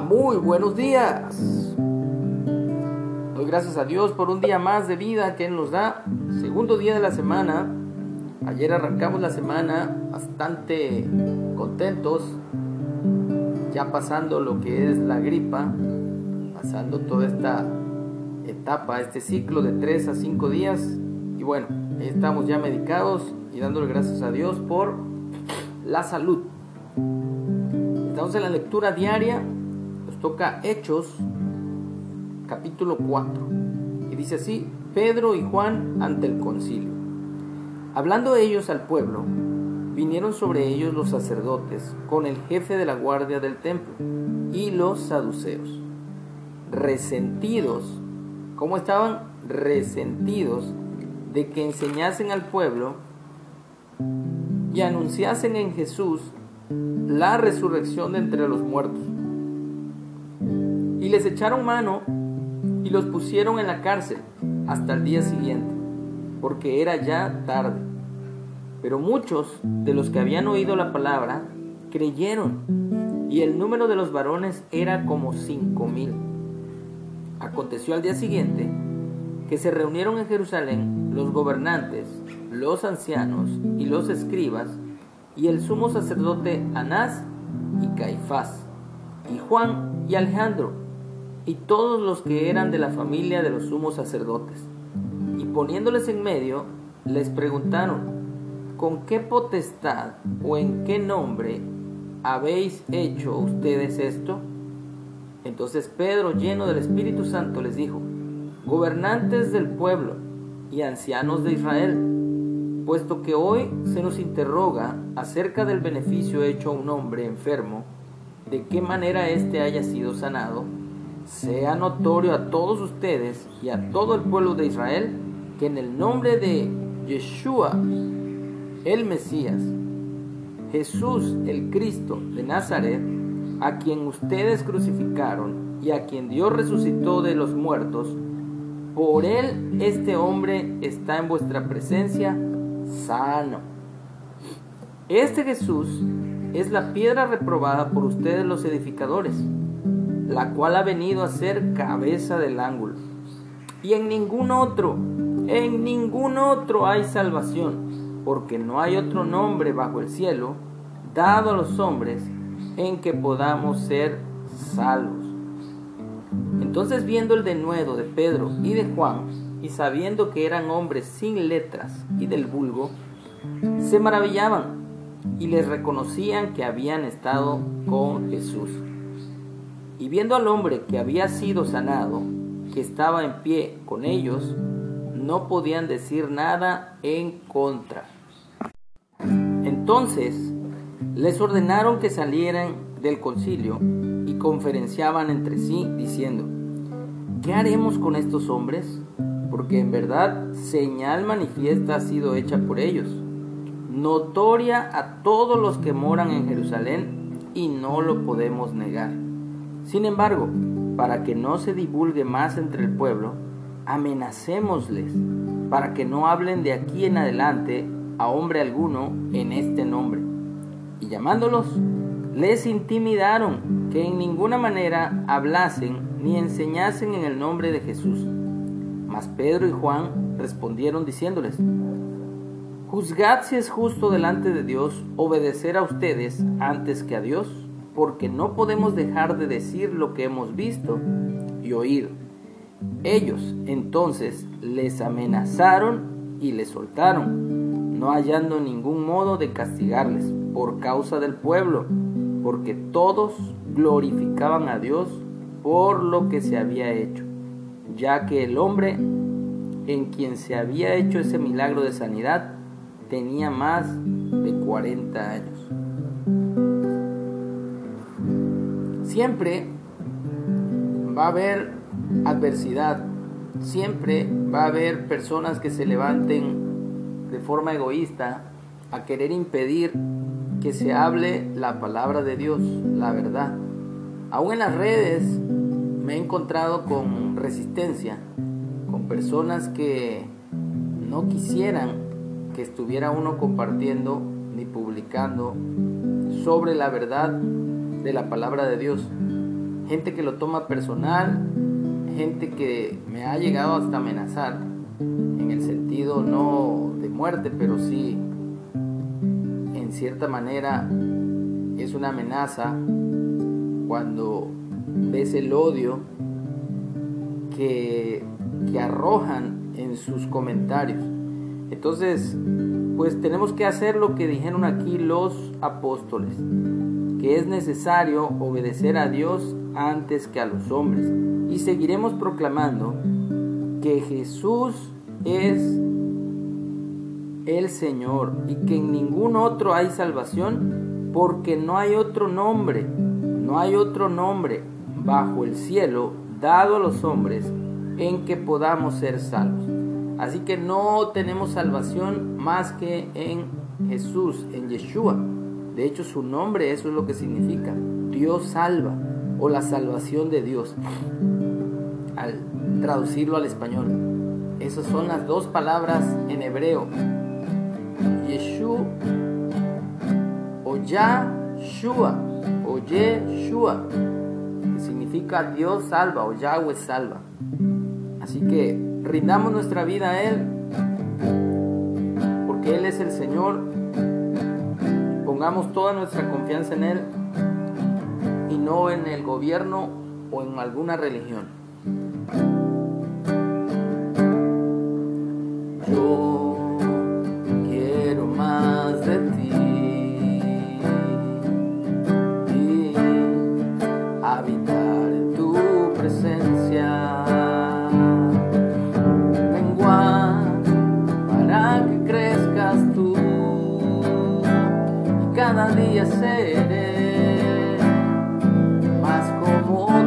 Muy buenos días. Doy gracias a Dios por un día más de vida que Él nos da. Segundo día de la semana. Ayer arrancamos la semana bastante contentos. Ya pasando lo que es la gripa. Pasando toda esta etapa, este ciclo de 3 a 5 días. Y bueno, estamos ya medicados y dándole gracias a Dios por la salud. Estamos en la lectura diaria. Toca Hechos capítulo 4. Y dice así, Pedro y Juan ante el concilio. Hablando ellos al pueblo, vinieron sobre ellos los sacerdotes con el jefe de la guardia del templo y los saduceos, resentidos, ¿cómo estaban? Resentidos de que enseñasen al pueblo y anunciasen en Jesús la resurrección de entre los muertos. Y les echaron mano y los pusieron en la cárcel hasta el día siguiente, porque era ya tarde. Pero muchos de los que habían oído la palabra creyeron, y el número de los varones era como cinco mil. Aconteció al día siguiente que se reunieron en Jerusalén los gobernantes, los ancianos y los escribas, y el sumo sacerdote Anás y Caifás, y Juan y Alejandro, y todos los que eran de la familia de los sumos sacerdotes. Y poniéndoles en medio, les preguntaron, ¿con qué potestad o en qué nombre habéis hecho ustedes esto? Entonces Pedro, lleno del Espíritu Santo, les dijo, gobernantes del pueblo y ancianos de Israel, puesto que hoy se nos interroga acerca del beneficio hecho a un hombre enfermo, de qué manera éste haya sido sanado, sea notorio a todos ustedes y a todo el pueblo de Israel que en el nombre de Yeshua, el Mesías, Jesús el Cristo de Nazaret, a quien ustedes crucificaron y a quien Dios resucitó de los muertos, por él este hombre está en vuestra presencia sano. Este Jesús es la piedra reprobada por ustedes los edificadores la cual ha venido a ser cabeza del ángulo. Y en ningún otro, en ningún otro hay salvación, porque no hay otro nombre bajo el cielo dado a los hombres en que podamos ser salvos. Entonces viendo el denuedo de Pedro y de Juan, y sabiendo que eran hombres sin letras y del vulgo, se maravillaban y les reconocían que habían estado con Jesús. Y viendo al hombre que había sido sanado, que estaba en pie con ellos, no podían decir nada en contra. Entonces les ordenaron que salieran del concilio y conferenciaban entre sí, diciendo, ¿qué haremos con estos hombres? Porque en verdad señal manifiesta ha sido hecha por ellos, notoria a todos los que moran en Jerusalén, y no lo podemos negar. Sin embargo, para que no se divulgue más entre el pueblo, amenacémosles para que no hablen de aquí en adelante a hombre alguno en este nombre. Y llamándolos, les intimidaron que en ninguna manera hablasen ni enseñasen en el nombre de Jesús. Mas Pedro y Juan respondieron diciéndoles, Juzgad si es justo delante de Dios obedecer a ustedes antes que a Dios porque no podemos dejar de decir lo que hemos visto y oído. Ellos entonces les amenazaron y les soltaron, no hallando ningún modo de castigarles por causa del pueblo, porque todos glorificaban a Dios por lo que se había hecho, ya que el hombre en quien se había hecho ese milagro de sanidad tenía más de 40 años. Siempre va a haber adversidad, siempre va a haber personas que se levanten de forma egoísta a querer impedir que se hable la palabra de Dios, la verdad. Aún en las redes me he encontrado con resistencia, con personas que no quisieran que estuviera uno compartiendo ni publicando sobre la verdad la palabra de Dios. Gente que lo toma personal, gente que me ha llegado hasta amenazar, en el sentido no de muerte, pero sí en cierta manera es una amenaza cuando ves el odio que arrojan en sus comentarios. Entonces, pues tenemos que hacer lo que dijeron aquí los apóstoles, que es necesario obedecer a Dios antes que a los hombres. Y seguiremos proclamando que Jesús es el Señor y que en ningún otro hay salvación, porque no hay otro nombre, no hay otro nombre bajo el cielo dado a los hombres en que podamos ser salvos. Así que no tenemos salvación más que en Jesús, en Yeshua. De hecho, su nombre, eso es lo que significa. Dios salva o la salvación de Dios. Al traducirlo al español. Esas son las dos palabras en hebreo. Yeshua o Yahshua o Yeshua, que significa Dios salva o Yahweh salva. Así que rindamos nuestra vida a Él, porque Él es el Señor. Pongamos toda nuestra confianza en Él y no en el gobierno o en alguna religión. Cada día seré más como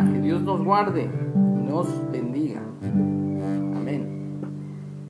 día, que Dios nos guarde, nos.